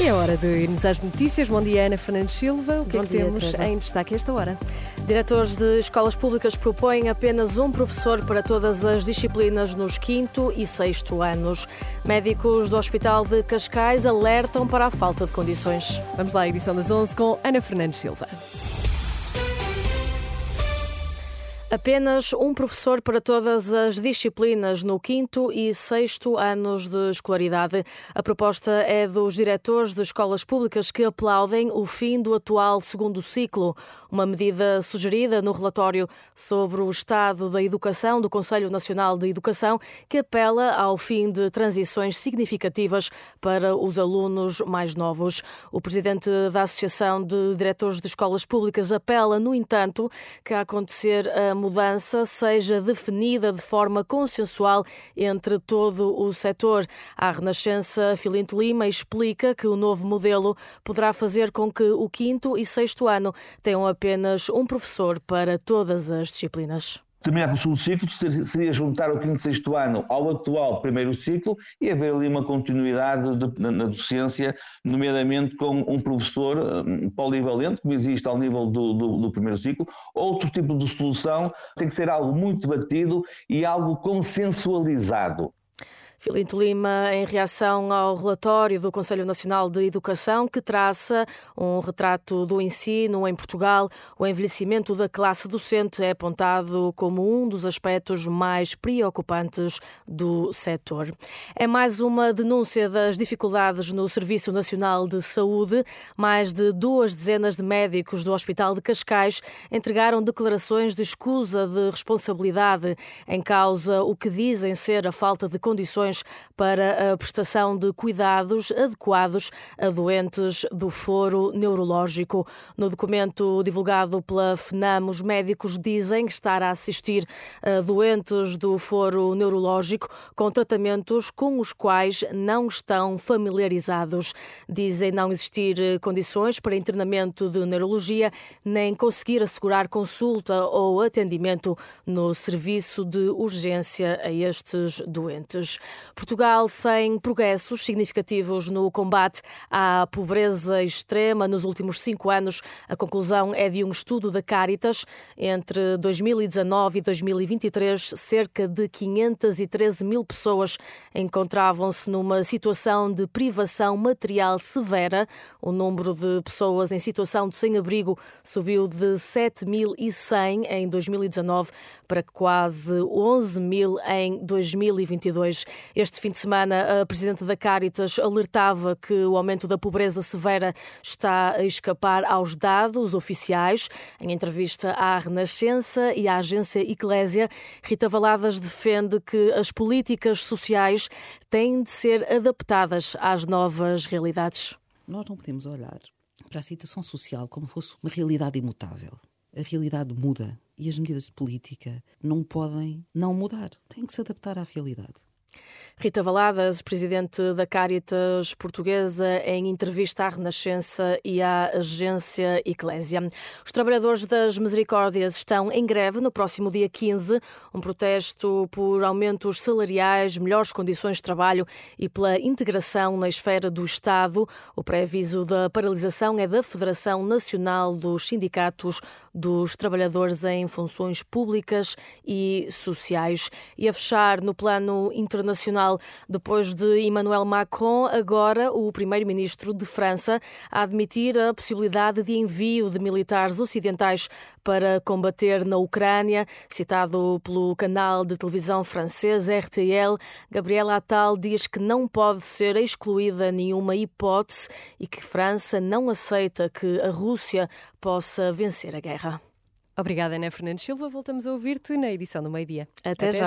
É hora de irmos às notícias. Bom dia, Ana Fernandes Silva. O que Bom é que dia, temos Teresa. em destaque a esta hora? Diretores de escolas públicas propõem apenas um professor para todas as disciplinas nos quinto e sexto anos. Médicos do Hospital de Cascais alertam para a falta de condições. Vamos lá, edição das 11 com Ana Fernandes Silva. Apenas um professor para todas as disciplinas no quinto e sexto anos de escolaridade. A proposta é dos diretores de escolas públicas que aplaudem o fim do atual segundo ciclo, uma medida sugerida no relatório sobre o estado da educação do Conselho Nacional de Educação, que apela ao fim de transições significativas para os alunos mais novos. O presidente da Associação de Diretores de Escolas Públicas apela, no entanto, que a acontecer a mudança seja definida de forma consensual entre todo o setor. A Renascença Filinto Lima explica que o novo modelo poderá fazer com que o quinto e sexto ano tenham apenas um professor para todas as disciplinas. Terminar com o segundo ciclo ser- seria juntar o quinto e sexto ano ao atual primeiro ciclo e haver ali uma continuidade de- na, na docência, nomeadamente com um professor hum, polivalente, como existe ao nível do, do- do primeiro ciclo. Outro tipo de solução tem que ser algo muito debatido e algo consensualizado. Filinto Lima, em reação ao relatório do Conselho Nacional de Educação, que traça um retrato do ensino em Portugal, o envelhecimento da classe docente é apontado como um dos aspectos mais preocupantes do setor. É mais uma denúncia das dificuldades no Serviço Nacional de Saúde. Mais de duas dezenas de médicos do Hospital de Cascais entregaram declarações de escusa de responsabilidade em causa o que dizem ser a falta de condições para a prestação de cuidados adequados a doentes do foro neurológico. No documento divulgado pela FNAM, os médicos dizem estar a assistir a doentes do foro neurológico com tratamentos com os quais não estão familiarizados. Dizem não existir condições para internamento de neurologia, nem conseguir assegurar consulta ou atendimento no serviço de urgência a estes doentes. Portugal sem progressos significativos no combate à pobreza extrema nos últimos cinco anos. A conclusão é de um estudo da Caritas. Entre 2019 e 2023, cerca de 513 mil pessoas encontravam-se numa situação de privação material severa. O número de pessoas em situação de sem-abrigo subiu de 7.100 em 2019 para quase 11 mil em 2022. Este fim de semana, a Presidente da Caritas alertava que o aumento da pobreza severa está a escapar aos dados oficiais. Em entrevista à Renascença e à agência Eclésia, Rita Valadas defende que as políticas sociais têm de ser adaptadas às novas realidades. Nós não podemos olhar para a situação social como fosse uma realidade imutável. A realidade muda e as medidas de política não podem não mudar. Têm que se adaptar à realidade. Rita Valadas, presidente da Caritas Portuguesa, em entrevista à Renascença e à agência Eclésia. Os trabalhadores das Misericórdias estão em greve no próximo dia 15, um protesto por aumentos salariais, melhores condições de trabalho e pela integração na esfera do Estado. O pré-aviso da paralisação é da Federação Nacional dos Sindicatos dos Trabalhadores em Funções Públicas e Sociais. E a fechar no plano internacional, depois de Emmanuel Macron, agora o primeiro-ministro de França, a admitir a possibilidade de envio de militares ocidentais para combater na Ucrânia. Citado pelo canal de televisão francês RTL, Gabriel Attal diz que não pode ser excluída nenhuma hipótese e que França não aceita que a Rússia possa vencer a guerra. Obrigada, Ana Fernandes Silva. Voltamos a ouvir-te na edição do meio-dia. Até já.